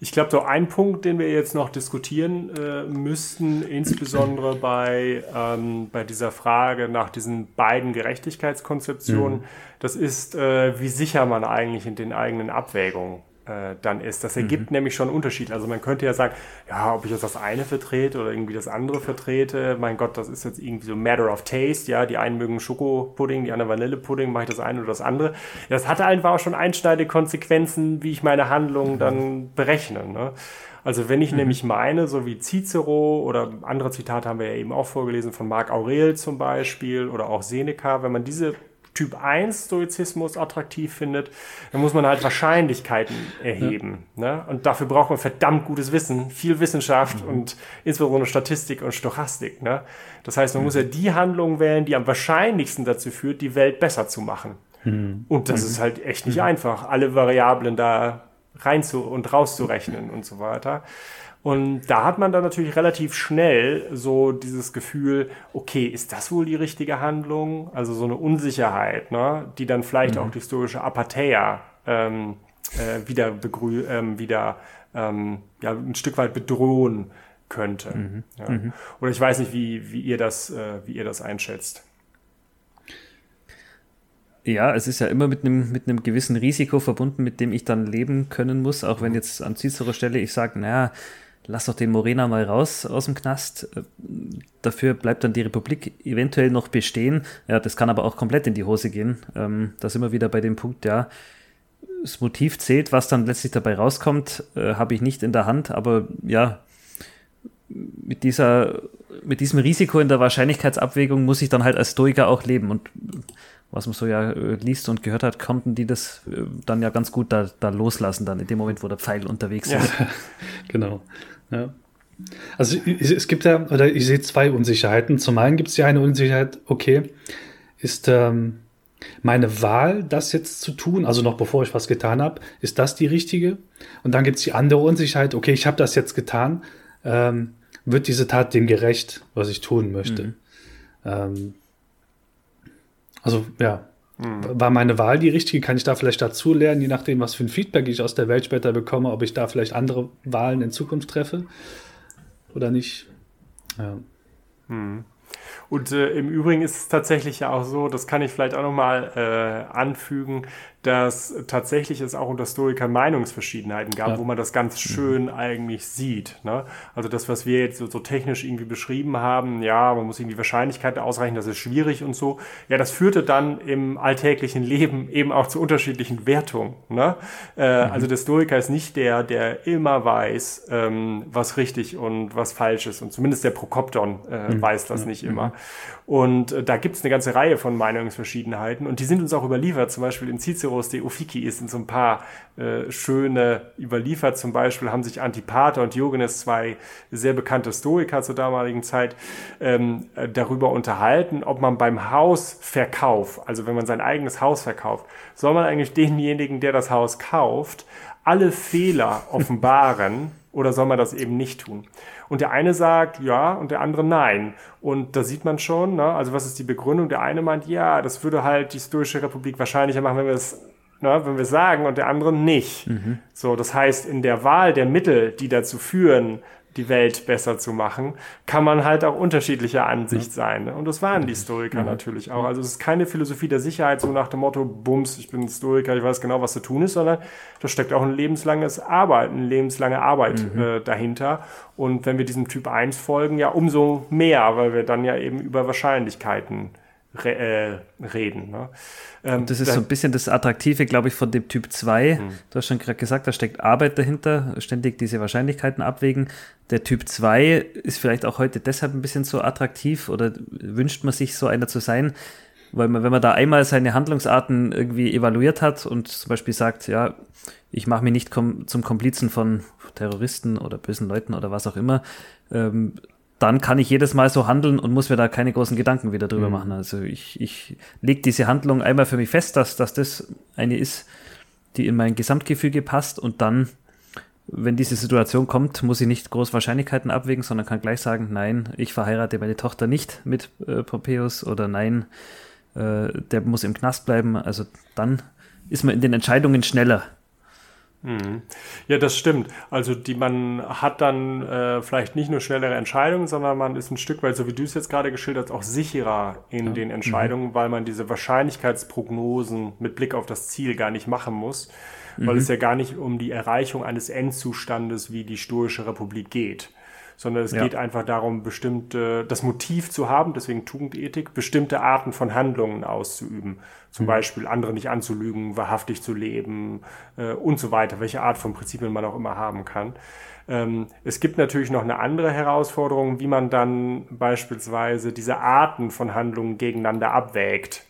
Ich glaube, so ein Punkt, den wir jetzt noch diskutieren äh, müssten, insbesondere bei, ähm, bei dieser Frage nach diesen beiden Gerechtigkeitskonzeptionen, mhm. das ist, äh, wie sicher man eigentlich in den eigenen Abwägungen äh, dann ist. Das ergibt mhm. nämlich schon einen Unterschied. Also man könnte ja sagen, ja, ob ich jetzt das eine vertrete oder irgendwie das andere vertrete, mein Gott, das ist jetzt irgendwie so Matter of Taste, ja, die einen mögen Schokopudding, die anderen Vanillepudding, mache ich das eine oder das andere. Das hatte einfach auch schon einschneidende Konsequenzen, wie ich meine Handlungen mhm. dann berechne. Ne? Also wenn ich mhm. nämlich meine, so wie Cicero oder andere Zitate haben wir ja eben auch vorgelesen von Marc Aurel zum Beispiel oder auch Seneca, wenn man diese Typ 1 Stoizismus attraktiv findet, dann muss man halt Wahrscheinlichkeiten erheben. Ja. Ne? Und dafür braucht man verdammt gutes Wissen, viel Wissenschaft mhm. und insbesondere Statistik und Stochastik. Ne? Das heißt, man mhm. muss ja die Handlung wählen, die am wahrscheinlichsten dazu führt, die Welt besser zu machen. Mhm. Und das mhm. ist halt echt nicht mhm. einfach, alle Variablen da rein zu und rauszurechnen und so weiter. Und da hat man dann natürlich relativ schnell so dieses Gefühl, okay, ist das wohl die richtige Handlung? Also so eine Unsicherheit, ne? die dann vielleicht mhm. auch die historische Apatheia ähm, äh, wieder, begrü ähm, wieder ähm, ja, ein Stück weit bedrohen könnte. Mhm. Ja. Mhm. Oder ich weiß nicht, wie, wie, ihr das, äh, wie ihr das einschätzt. Ja, es ist ja immer mit einem, mit einem gewissen Risiko verbunden, mit dem ich dann leben können muss, auch wenn jetzt an Cicero Stelle ich sage, naja, lass doch den Morena mal raus aus dem Knast. Dafür bleibt dann die Republik eventuell noch bestehen. Ja, das kann aber auch komplett in die Hose gehen. Ähm, da sind wir wieder bei dem Punkt, ja, das Motiv zählt, was dann letztlich dabei rauskommt, äh, habe ich nicht in der Hand, aber ja, mit dieser, mit diesem Risiko in der Wahrscheinlichkeitsabwägung muss ich dann halt als Stoiker auch leben und was man so ja äh, liest und gehört hat, konnten die das äh, dann ja ganz gut da, da loslassen, dann in dem Moment, wo der Pfeil unterwegs ja. ist. genau. Ja. Also es gibt ja, oder ich sehe zwei Unsicherheiten. Zum einen gibt es ja eine Unsicherheit, okay, ist ähm, meine Wahl, das jetzt zu tun, also noch bevor ich was getan habe, ist das die richtige? Und dann gibt es die andere Unsicherheit, okay, ich habe das jetzt getan, ähm, wird diese Tat dem gerecht, was ich tun möchte? Mhm. Ähm, also ja. War meine Wahl die richtige? Kann ich da vielleicht dazu lernen, je nachdem, was für ein Feedback ich aus der Welt später bekomme, ob ich da vielleicht andere Wahlen in Zukunft treffe oder nicht? Ja. Mhm. Und äh, im Übrigen ist es tatsächlich ja auch so, das kann ich vielleicht auch nochmal äh, anfügen, dass tatsächlich es auch unter Stoikern Meinungsverschiedenheiten gab, ja. wo man das ganz mhm. schön mhm. eigentlich sieht. Ne? Also das, was wir jetzt so, so, technisch irgendwie beschrieben haben, ja, man muss irgendwie Wahrscheinlichkeiten ausreichen, das ist schwierig und so. Ja, das führte dann im alltäglichen Leben eben auch zu unterschiedlichen Wertungen. Ne? Äh, mhm. Also der Stoiker ist nicht der, der immer weiß, ähm, was richtig und was falsch ist. Und zumindest der Prokopton äh, mhm. weiß das nicht immer. Und äh, da gibt es eine ganze Reihe von Meinungsverschiedenheiten und die sind uns auch überliefert, zum Beispiel in Ciceros De Officiis sind so ein paar äh, schöne überliefert. Zum Beispiel haben sich Antipater und Diogenes, zwei sehr bekannte Stoiker zur damaligen Zeit, ähm, äh, darüber unterhalten, ob man beim Hausverkauf, also wenn man sein eigenes Haus verkauft, soll man eigentlich denjenigen, der das Haus kauft, alle Fehler offenbaren oder soll man das eben nicht tun? Und der eine sagt ja und der andere nein. Und da sieht man schon, ne, also was ist die Begründung? Der eine meint, ja, das würde halt die Stoische Republik wahrscheinlicher machen, wenn wir es ne, wenn wir sagen und der andere nicht. Mhm. So, das heißt, in der Wahl der Mittel, die dazu führen, die Welt besser zu machen, kann man halt auch unterschiedlicher Ansicht sein. Ne? Und das waren die Stoiker natürlich auch. Also es ist keine Philosophie der Sicherheit, so nach dem Motto, Bums, ich bin Stoiker, ich weiß genau, was zu tun ist, sondern da steckt auch ein lebenslanges Arbeit, eine lebenslange Arbeit mhm. äh, dahinter. Und wenn wir diesem Typ 1 folgen, ja umso mehr, weil wir dann ja eben über Wahrscheinlichkeiten re äh, reden. Ne? Ähm, das ist so ein bisschen das Attraktive, glaube ich, von dem Typ 2. Hm. Du hast schon gerade gesagt, da steckt Arbeit dahinter, ständig diese Wahrscheinlichkeiten abwägen. Der Typ 2 ist vielleicht auch heute deshalb ein bisschen so attraktiv oder wünscht man sich so einer zu sein, weil man, wenn man da einmal seine Handlungsarten irgendwie evaluiert hat und zum Beispiel sagt, ja, ich mache mich nicht kom zum Komplizen von Terroristen oder bösen Leuten oder was auch immer, ähm, dann kann ich jedes Mal so handeln und muss mir da keine großen Gedanken wieder drüber mhm. machen. Also ich, ich lege diese Handlung einmal für mich fest, dass, dass das eine ist, die in mein Gesamtgefüge passt und dann, wenn diese Situation kommt, muss ich nicht groß Wahrscheinlichkeiten abwägen, sondern kann gleich sagen, nein, ich verheirate meine Tochter nicht mit äh, Pompeius oder nein, äh, der muss im Knast bleiben. Also dann ist man in den Entscheidungen schneller. Mhm. Ja, das stimmt. Also die, man hat dann äh, vielleicht nicht nur schnellere Entscheidungen, sondern man ist ein Stück weit, so wie du es jetzt gerade geschildert hast, auch sicherer in ja. den Entscheidungen, mhm. weil man diese Wahrscheinlichkeitsprognosen mit Blick auf das Ziel gar nicht machen muss, weil mhm. es ja gar nicht um die Erreichung eines Endzustandes wie die Stoische Republik geht sondern es ja. geht einfach darum, bestimmte, das Motiv zu haben, deswegen Tugendethik, bestimmte Arten von Handlungen auszuüben. Zum mhm. Beispiel andere nicht anzulügen, wahrhaftig zu leben äh, und so weiter, welche Art von Prinzipien man auch immer haben kann. Ähm, es gibt natürlich noch eine andere Herausforderung, wie man dann beispielsweise diese Arten von Handlungen gegeneinander abwägt.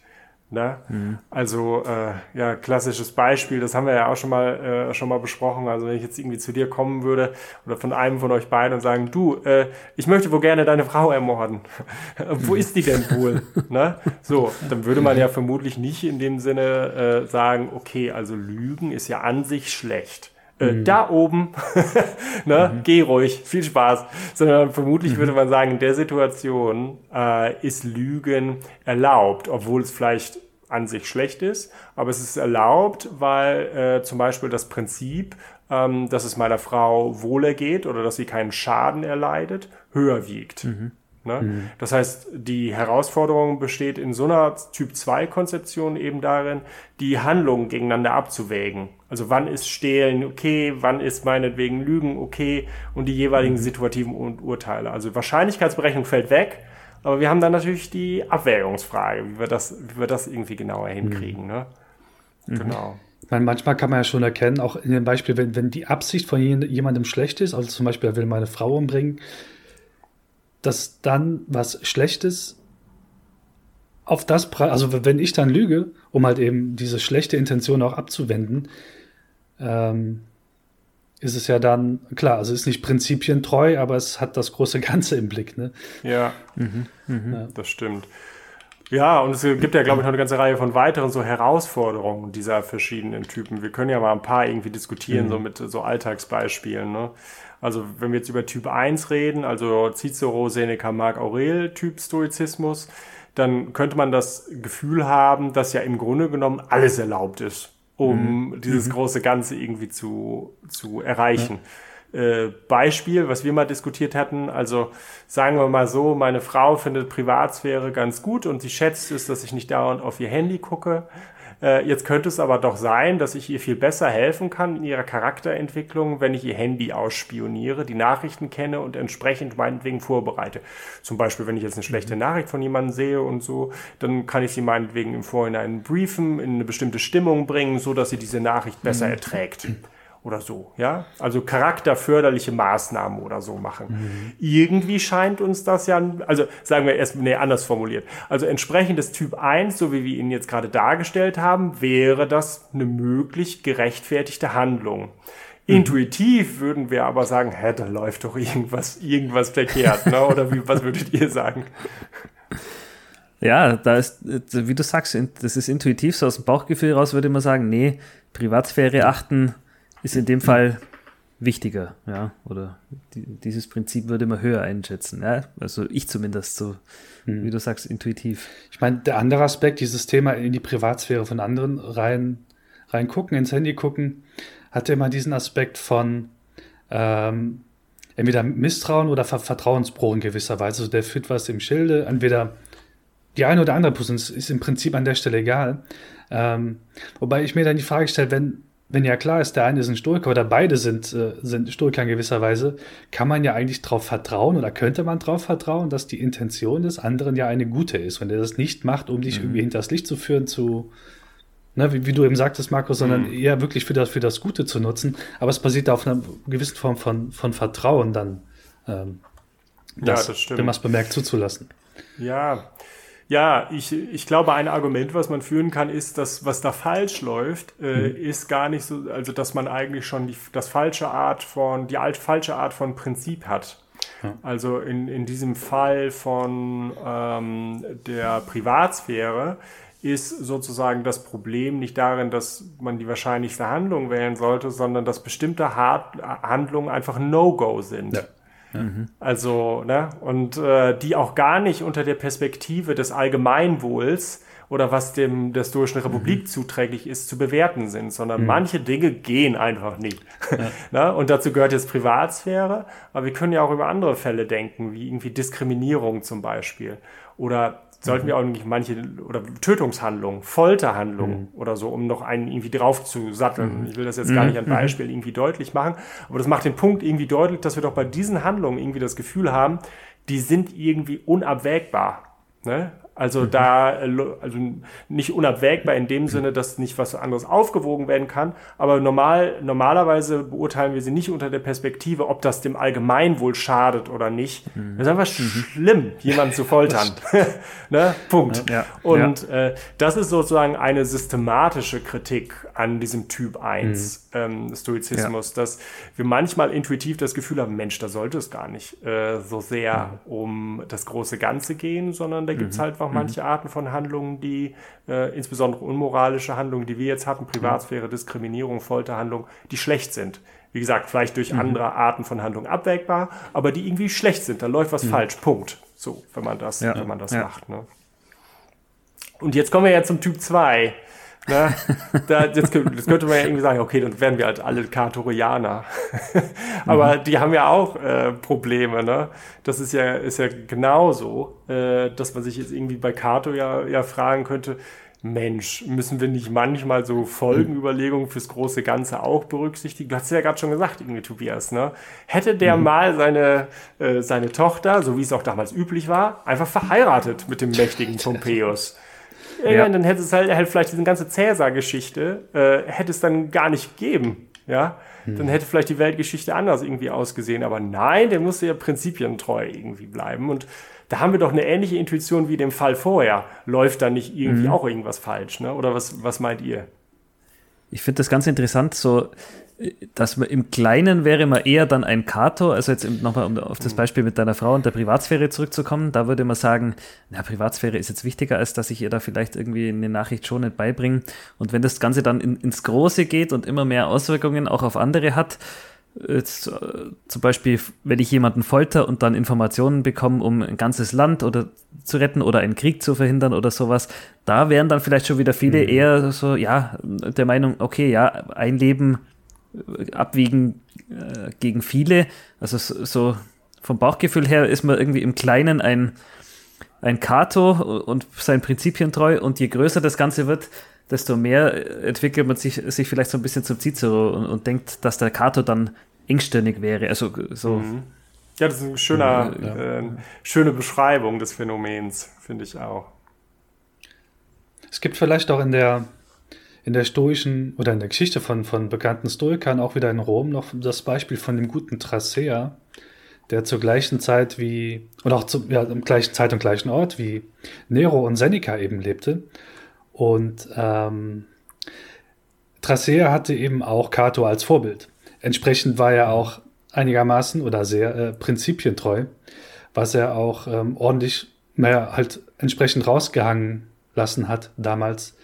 Ne? Mhm. Also äh, ja, klassisches Beispiel, das haben wir ja auch schon mal äh, schon mal besprochen. Also wenn ich jetzt irgendwie zu dir kommen würde oder von einem von euch beiden und sagen, du, äh, ich möchte wohl gerne deine Frau ermorden. Wo ist die denn wohl? ne? So, dann würde man ja vermutlich nicht in dem Sinne äh, sagen, okay, also Lügen ist ja an sich schlecht. Äh, mhm. Da oben, ne, mhm. geh ruhig, viel Spaß. Sondern vermutlich mhm. würde man sagen, in der Situation äh, ist Lügen erlaubt, obwohl es vielleicht an sich schlecht ist, aber es ist erlaubt, weil äh, zum Beispiel das Prinzip, ähm, dass es meiner Frau wohlergeht oder dass sie keinen Schaden erleidet, höher wiegt. Mhm. Ne? Mhm. Das heißt, die Herausforderung besteht in so einer Typ-2-Konzeption eben darin, die Handlungen gegeneinander abzuwägen. Also wann ist Stehlen okay, wann ist meinetwegen Lügen okay und die jeweiligen mhm. situativen Urteile. Also Wahrscheinlichkeitsberechnung fällt weg, aber wir haben dann natürlich die Abwägungsfrage, wie wir das, wie wir das irgendwie genauer hinkriegen. Mhm. Ne? Mhm. Genau. Meine, manchmal kann man ja schon erkennen, auch in dem Beispiel, wenn, wenn die Absicht von jemandem schlecht ist, also zum Beispiel, er will meine Frau umbringen, dass dann was Schlechtes auf das, also wenn ich dann lüge, um halt eben diese schlechte Intention auch abzuwenden, ähm, ist es ja dann, klar, also ist nicht prinzipientreu, aber es hat das große Ganze im Blick. Ne? Ja, mhm, mhm. ja. das stimmt. Ja, und es gibt ja, glaube ich, noch eine ganze Reihe von weiteren so Herausforderungen dieser verschiedenen Typen. Wir können ja mal ein paar irgendwie diskutieren, mhm. so mit so Alltagsbeispielen. Ne? Also wenn wir jetzt über Typ 1 reden, also Cicero, Seneca, Marc Aurel Typ Stoizismus, dann könnte man das Gefühl haben, dass ja im Grunde genommen alles erlaubt ist, um mhm. dieses mhm. große Ganze irgendwie zu, zu erreichen. Ja. Äh, Beispiel, was wir mal diskutiert hatten, also sagen wir mal so, meine Frau findet Privatsphäre ganz gut und sie schätzt es, dass ich nicht dauernd auf ihr Handy gucke. Äh, jetzt könnte es aber doch sein, dass ich ihr viel besser helfen kann in ihrer Charakterentwicklung, wenn ich ihr Handy ausspioniere, die Nachrichten kenne und entsprechend meinetwegen vorbereite. Zum Beispiel, wenn ich jetzt eine schlechte mhm. Nachricht von jemandem sehe und so, dann kann ich sie meinetwegen im Vorhinein briefen, in eine bestimmte Stimmung bringen, so dass sie diese Nachricht besser mhm. erträgt oder so, ja? Also charakterförderliche Maßnahmen oder so machen. Mhm. Irgendwie scheint uns das ja, also sagen wir erst, nee, anders formuliert. Also entsprechend des Typ 1, so wie wir ihn jetzt gerade dargestellt haben, wäre das eine möglich gerechtfertigte Handlung. Mhm. Intuitiv würden wir aber sagen, hä, da läuft doch irgendwas, irgendwas verkehrt, ne? Oder wie, was würdet ihr sagen? Ja, da ist, wie du sagst, das ist intuitiv, so aus dem Bauchgefühl raus würde man sagen, nee, Privatsphäre achten, ist in dem Fall wichtiger, ja, oder die, dieses Prinzip würde man höher einschätzen, ja, also ich zumindest so, hm. wie du sagst, intuitiv. Ich meine, der andere Aspekt, dieses Thema in die Privatsphäre von anderen rein, reingucken, ins Handy gucken, hat immer diesen Aspekt von ähm, entweder Misstrauen oder Vertrauensbruch in gewisser Weise. Also der führt was im Schilde, entweder die eine oder andere Person ist im Prinzip an der Stelle egal. Ähm, wobei ich mir dann die Frage stelle, wenn wenn ja klar ist, der eine ist ein Stoiker oder beide sind, äh, sind Stoiker in gewisser Weise, kann man ja eigentlich darauf vertrauen oder könnte man darauf vertrauen, dass die Intention des anderen ja eine gute ist. Wenn er das nicht macht, um dich mhm. irgendwie hinters Licht zu führen, zu, ne, wie, wie, du eben sagtest, Markus, sondern mhm. eher wirklich für das, für das Gute zu nutzen. Aber es basiert auf einer gewissen Form von, von Vertrauen dann, ähm, das, ja, das stimmt. dem was bemerkt zuzulassen. Ja, ja, ich, ich glaube, ein Argument, was man führen kann, ist, dass was da falsch läuft, äh, mhm. ist gar nicht so, also dass man eigentlich schon die, das falsche Art von, die alt, falsche Art von Prinzip hat. Ja. Also in, in diesem Fall von ähm, der Privatsphäre ist sozusagen das Problem nicht darin, dass man die wahrscheinlichste Handlung wählen sollte, sondern dass bestimmte Hard Handlungen einfach No-Go sind. Ja. Mhm. Also, ne, und äh, die auch gar nicht unter der Perspektive des Allgemeinwohls oder was dem der historischen Republik mhm. zuträglich ist, zu bewerten sind, sondern mhm. manche Dinge gehen einfach nicht. Ja. ne? Und dazu gehört jetzt Privatsphäre, aber wir können ja auch über andere Fälle denken, wie irgendwie Diskriminierung zum Beispiel oder sollten wir auch nicht manche oder Tötungshandlungen, Folterhandlungen mhm. oder so, um noch einen irgendwie drauf zu satteln. Mhm. Ich will das jetzt gar nicht an mhm. Beispiel irgendwie deutlich machen, aber das macht den Punkt irgendwie deutlich, dass wir doch bei diesen Handlungen irgendwie das Gefühl haben, die sind irgendwie unabwägbar. Ne? Also mhm. da, also nicht unabwägbar in dem Sinne, dass nicht was anderes aufgewogen werden kann, aber normal, normalerweise beurteilen wir sie nicht unter der Perspektive, ob das dem Allgemeinwohl schadet oder nicht. Mhm. Das ist einfach mhm. schlimm, jemanden zu foltern. ne? Punkt. Ja, ja. Und ja. Äh, das ist sozusagen eine systematische Kritik an diesem Typ 1 mhm. ähm, Stoizismus, dass wir manchmal intuitiv das Gefühl haben, Mensch, da sollte es gar nicht äh, so sehr um das große Ganze gehen, sondern da gibt es mhm. halt auch manche mhm. Arten von Handlungen, die äh, insbesondere unmoralische Handlungen, die wir jetzt hatten, Privatsphäre, Diskriminierung, Folterhandlungen, die schlecht sind. Wie gesagt, vielleicht durch mhm. andere Arten von Handlungen abwägbar, aber die irgendwie schlecht sind. Da läuft was mhm. falsch. Punkt. So, wenn man das, ja. wenn man das ja. macht. Ne? Und jetzt kommen wir ja zum Typ 2. Ne? Da, jetzt, das könnte man ja irgendwie sagen, okay, dann wären wir halt alle Katorianer. Aber mhm. die haben ja auch äh, Probleme. Ne? Das ist ja, ist ja genauso, äh, dass man sich jetzt irgendwie bei Kato ja, ja fragen könnte, Mensch, müssen wir nicht manchmal so Folgenüberlegungen fürs große Ganze auch berücksichtigen? Du hast ja gerade schon gesagt, irgendwie Tobias, ne? Hätte der mhm. mal seine, äh, seine Tochter, so wie es auch damals üblich war, einfach verheiratet mit dem mächtigen Pompeius. Ja. Dann hätte es halt, hätte vielleicht diese ganze Cäsar-Geschichte, äh, hätte es dann gar nicht gegeben. Ja, hm. dann hätte vielleicht die Weltgeschichte anders irgendwie ausgesehen. Aber nein, der musste ja prinzipientreu irgendwie bleiben. Und da haben wir doch eine ähnliche Intuition wie dem Fall vorher. Läuft da nicht irgendwie mhm. auch irgendwas falsch? Ne? Oder was, was meint ihr? Ich finde das ganz interessant, so dass man im Kleinen wäre man eher dann ein Kato, also jetzt nochmal um auf das mhm. Beispiel mit deiner Frau und der Privatsphäre zurückzukommen, da würde man sagen, na, Privatsphäre ist jetzt wichtiger, als dass ich ihr da vielleicht irgendwie eine Nachricht schon nicht beibringe. Und wenn das Ganze dann in, ins Große geht und immer mehr Auswirkungen auch auf andere hat, jetzt, äh, zum Beispiel, wenn ich jemanden folter und dann Informationen bekomme, um ein ganzes Land oder zu retten oder einen Krieg zu verhindern oder sowas, da wären dann vielleicht schon wieder viele mhm. eher so, ja, der Meinung, okay, ja, ein Leben abwiegen äh, gegen viele. Also so vom Bauchgefühl her ist man irgendwie im Kleinen ein, ein Kato und seinen Prinzipien treu und je größer das Ganze wird, desto mehr entwickelt man sich, sich vielleicht so ein bisschen zum Cicero und, und denkt, dass der Kato dann engstirnig wäre. Also so. Mhm. Ja, das ist eine schöner, ja. äh, schöne Beschreibung des Phänomens, finde ich auch. Es gibt vielleicht auch in der in der stoischen oder in der Geschichte von, von bekannten Stoikern, auch wieder in Rom, noch das Beispiel von dem guten Tracea, der zur gleichen Zeit wie, und auch zu, ja, gleichen Zeit und gleichen Ort wie Nero und Seneca eben lebte. Und ähm, Tracea hatte eben auch Cato als Vorbild. Entsprechend war er auch einigermaßen oder sehr äh, prinzipientreu, was er auch ähm, ordentlich, naja, halt entsprechend rausgehangen lassen hat damals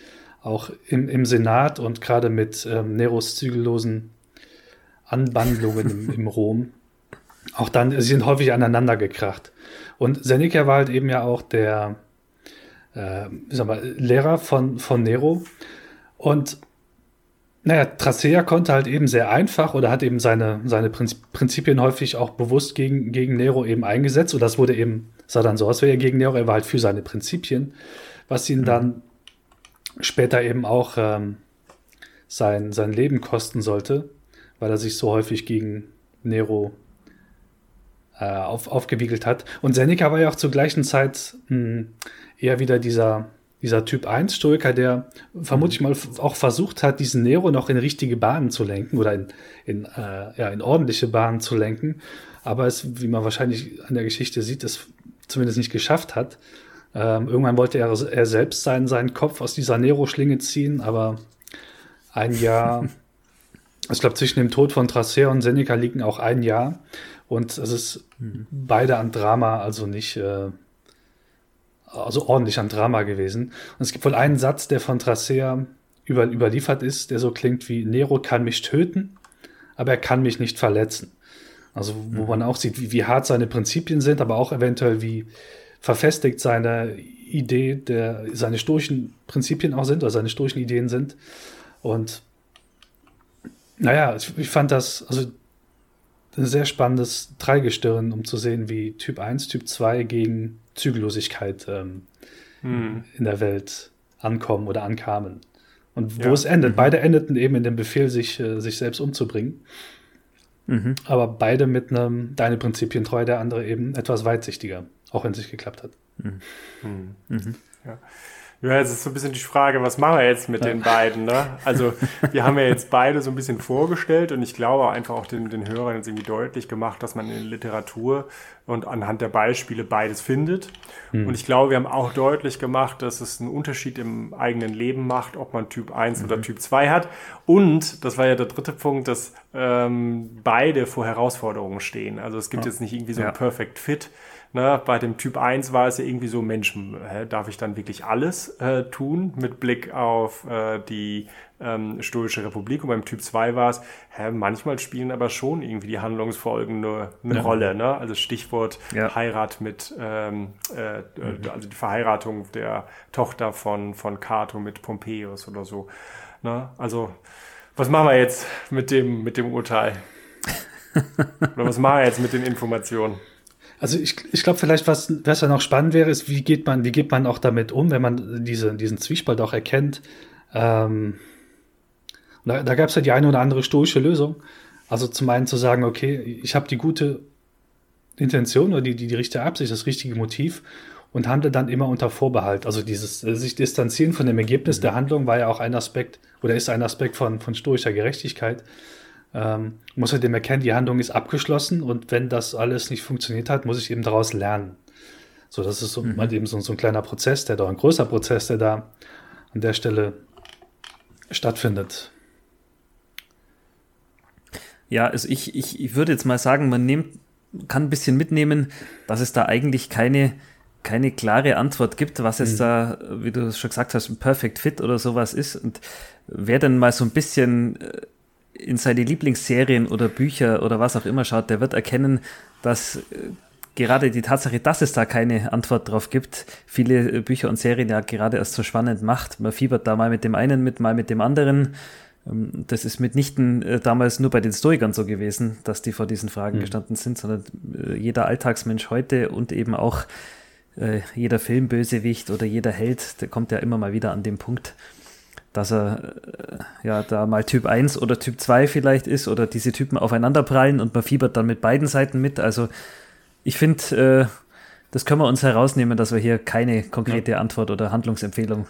auch im, im Senat und gerade mit ähm, Neros zügellosen Anbandlungen im, im Rom. Auch dann, sie sind häufig aneinander gekracht. Und Seneca war halt eben ja auch der äh, sag mal, Lehrer von, von Nero. Und naja, Tracea konnte halt eben sehr einfach oder hat eben seine, seine Prinzipien häufig auch bewusst gegen, gegen Nero eben eingesetzt. Und das wurde eben, sah dann so aus, wie er gegen Nero, er war halt für seine Prinzipien, was ihn mhm. dann später eben auch ähm, sein, sein Leben kosten sollte, weil er sich so häufig gegen Nero äh, auf, aufgewiegelt hat. Und Seneca war ja auch zur gleichen Zeit mh, hm, eher wieder dieser, dieser Typ 1 Stoiker, der vermutlich mal auch versucht hat, diesen Nero noch in richtige Bahnen zu lenken oder in, in, äh, ja, in ordentliche Bahnen zu lenken. Aber es, wie man wahrscheinlich an der Geschichte sieht, es zumindest nicht geschafft hat. Ähm, irgendwann wollte er, er selbst seinen, seinen Kopf aus dieser Nero-Schlinge ziehen, aber ein Jahr, ich glaube, zwischen dem Tod von Tracer und Seneca liegen auch ein Jahr. Und es ist mhm. beide an Drama, also nicht, äh, also ordentlich an Drama gewesen. Und es gibt wohl einen Satz, der von Tracea über, überliefert ist, der so klingt wie Nero kann mich töten, aber er kann mich nicht verletzen. Also wo mhm. man auch sieht, wie, wie hart seine Prinzipien sind, aber auch eventuell wie verfestigt seine Idee, der, seine stoischen Prinzipien auch sind oder seine stoischen Ideen sind. Und naja, ich, ich fand das, also ein sehr spannendes Dreigestirn, um zu sehen, wie Typ 1, Typ 2 gegen Zügellosigkeit ähm, hm. in der Welt ankommen oder ankamen. Und wo ja. es endet. Mhm. Beide endeten eben in dem Befehl, sich, äh, sich selbst umzubringen. Mhm. Aber beide mit einem deine Prinzipien treu, der andere eben etwas weitsichtiger, auch wenn es nicht geklappt hat. Mhm. Mhm. Ja. Ja, jetzt ist so ein bisschen die Frage, was machen wir jetzt mit den beiden? Ne? Also wir haben ja jetzt beide so ein bisschen vorgestellt und ich glaube einfach auch den, den Hörern jetzt irgendwie deutlich gemacht, dass man in Literatur und anhand der Beispiele beides findet. Mhm. Und ich glaube, wir haben auch deutlich gemacht, dass es einen Unterschied im eigenen Leben macht, ob man Typ 1 mhm. oder Typ 2 hat. Und, das war ja der dritte Punkt, dass ähm, beide vor Herausforderungen stehen. Also es gibt ja. jetzt nicht irgendwie so ein Perfect Fit Ne, bei dem Typ 1 war es ja irgendwie so, Mensch, hä, darf ich dann wirklich alles äh, tun mit Blick auf äh, die ähm, Stoische Republik? Und beim Typ 2 war es, hä, manchmal spielen aber schon irgendwie die Handlungsfolgen nur eine ja. Rolle. Ne? Also Stichwort ja. Heirat mit, ähm, äh, mhm. also die Verheiratung der Tochter von, von Cato mit Pompeius oder so. Ne? Also, was machen wir jetzt mit dem, mit dem Urteil? oder was machen wir jetzt mit den Informationen? Also ich, ich glaube vielleicht, was, was ja noch spannend wäre, ist, wie geht man, wie geht man auch damit um, wenn man diese, diesen Zwiespalt auch erkennt. Ähm, da da gab es ja die eine oder andere stoische Lösung. Also zum einen zu sagen, okay, ich habe die gute Intention oder die, die, die richtige Absicht, das richtige Motiv und handle dann immer unter Vorbehalt. Also dieses äh, sich distanzieren von dem Ergebnis mhm. der Handlung war ja auch ein Aspekt oder ist ein Aspekt von, von stoischer Gerechtigkeit ähm, muss halt eben erkennen, die Handlung ist abgeschlossen und wenn das alles nicht funktioniert hat, muss ich eben daraus lernen. So, das ist so, mhm. halt eben so, so, ein kleiner Prozess, der da, ein größer Prozess, der da an der Stelle stattfindet. Ja, also ich, ich, ich würde jetzt mal sagen, man nimmt, kann ein bisschen mitnehmen, dass es da eigentlich keine, keine klare Antwort gibt, was es mhm. da, wie du schon gesagt hast, ein Perfect Fit oder sowas ist. Und wer denn mal so ein bisschen äh, in seine Lieblingsserien oder Bücher oder was auch immer schaut, der wird erkennen, dass äh, gerade die Tatsache, dass es da keine Antwort drauf gibt, viele äh, Bücher und Serien ja gerade erst so spannend macht. Man fiebert da mal mit dem einen mit, mal mit dem anderen. Ähm, das ist mitnichten äh, damals nur bei den Stoikern so gewesen, dass die vor diesen Fragen mhm. gestanden sind, sondern jeder Alltagsmensch heute und eben auch jeder Filmbösewicht oder jeder Held, der kommt ja immer mal wieder an den Punkt, dass er äh, ja da mal Typ 1 oder Typ 2 vielleicht ist oder diese Typen aufeinander prallen und man fiebert dann mit beiden Seiten mit. Also ich finde, äh, das können wir uns herausnehmen, dass wir hier keine konkrete ja. Antwort oder Handlungsempfehlung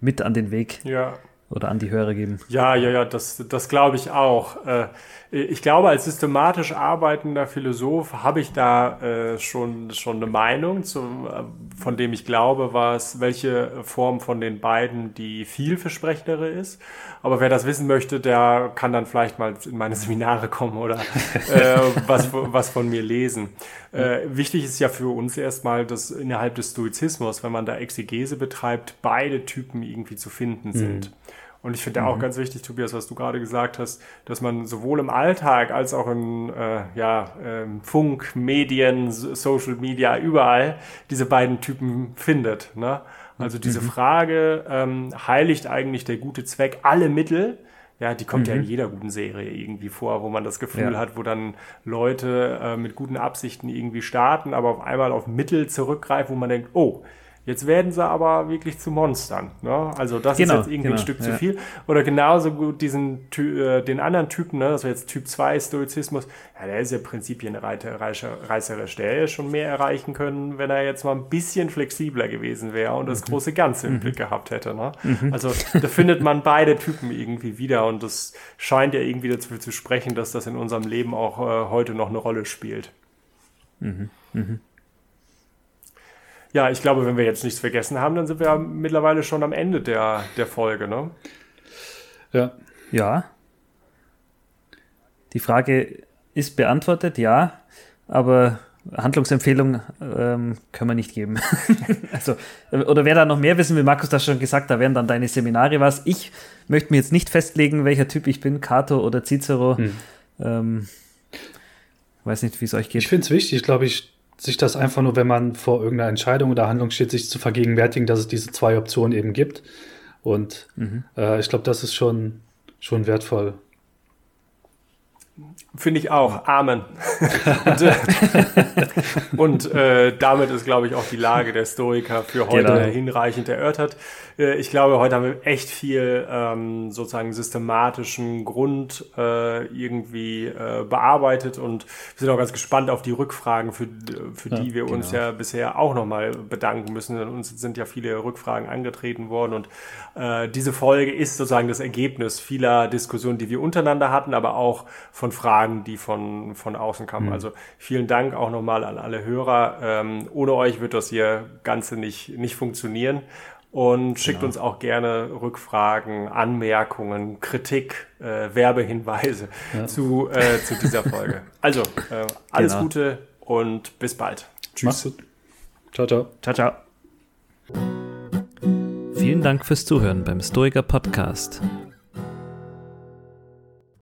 mit an den Weg ja oder an die Hörer geben. Ja, ja, ja, das, das glaube ich auch. Äh, ich glaube, als systematisch arbeitender Philosoph habe ich da äh, schon, schon eine Meinung, zum, äh, von dem ich glaube, was, welche Form von den beiden die vielversprechendere ist. Aber wer das wissen möchte, der kann dann vielleicht mal in meine Seminare kommen oder äh, was, was von mir lesen. Äh, wichtig ist ja für uns erstmal, dass innerhalb des Stoizismus, wenn man da Exegese betreibt, beide Typen irgendwie zu finden sind. Mhm. Und ich finde mhm. auch ganz wichtig, Tobias, was du gerade gesagt hast, dass man sowohl im Alltag als auch in äh, ja, ähm, Funk, Medien, Social Media, überall diese beiden Typen findet. Ne? Also diese mhm. Frage, ähm, heiligt eigentlich der gute Zweck alle Mittel? Ja, die kommt mhm. ja in mhm. jeder guten Serie irgendwie vor, wo man das Gefühl ja. hat, wo dann Leute äh, mit guten Absichten irgendwie starten, aber auf einmal auf Mittel zurückgreifen, wo man denkt, oh, Jetzt werden sie aber wirklich zu Monstern. Ne? Also das genau, ist jetzt irgendwie genau, ein Stück ja. zu viel. Oder genauso gut diesen äh, den anderen Typen, ne? das wäre jetzt Typ 2 Stoizismus, ja, der ist ja prinzipienreißerisch. Der hätte schon mehr erreichen können, wenn er jetzt mal ein bisschen flexibler gewesen wäre und das mhm. große Ganze im mhm. Blick gehabt hätte. Ne? Mhm. Also da findet man beide Typen irgendwie wieder und das scheint ja irgendwie dazu zu sprechen, dass das in unserem Leben auch äh, heute noch eine Rolle spielt. Mhm. Mhm. Ja, ich glaube, wenn wir jetzt nichts vergessen haben, dann sind wir ja mittlerweile schon am Ende der, der Folge, ne? Ja. Ja. Die Frage ist beantwortet, ja, aber Handlungsempfehlung ähm, können wir nicht geben. also, oder wer da noch mehr wissen will, Markus das schon gesagt, da wären dann deine Seminare was. Ich möchte mir jetzt nicht festlegen, welcher Typ ich bin, Cato oder Cicero. Hm. Ähm, weiß nicht, wie es euch geht. Ich finde es wichtig, glaube ich, sich das einfach nur, wenn man vor irgendeiner Entscheidung oder Handlung steht, sich zu vergegenwärtigen, dass es diese zwei Optionen eben gibt. Und mhm. äh, ich glaube, das ist schon, schon wertvoll. Finde ich auch. Amen. und, äh, und äh, damit ist, glaube ich, auch die Lage der Stoiker für heute genau. hinreichend erörtert. Äh, ich glaube, heute haben wir echt viel ähm, sozusagen systematischen Grund äh, irgendwie äh, bearbeitet und wir sind auch ganz gespannt auf die Rückfragen, für, für ja, die wir genau. uns ja bisher auch nochmal bedanken müssen. Denn uns sind ja viele Rückfragen angetreten worden und äh, diese Folge ist sozusagen das Ergebnis vieler Diskussionen, die wir untereinander hatten, aber auch von Fragen, die von, von außen kamen. Mhm. Also vielen Dank auch nochmal an alle Hörer. Ähm, ohne euch wird das hier Ganze nicht, nicht funktionieren. Und schickt genau. uns auch gerne Rückfragen, Anmerkungen, Kritik, äh, Werbehinweise ja. zu, äh, zu dieser Folge. Also, äh, alles genau. Gute und bis bald. Tschüss. Mach's gut. Ciao, ciao. Ciao, ciao. Vielen Dank fürs Zuhören beim Stoiker Podcast.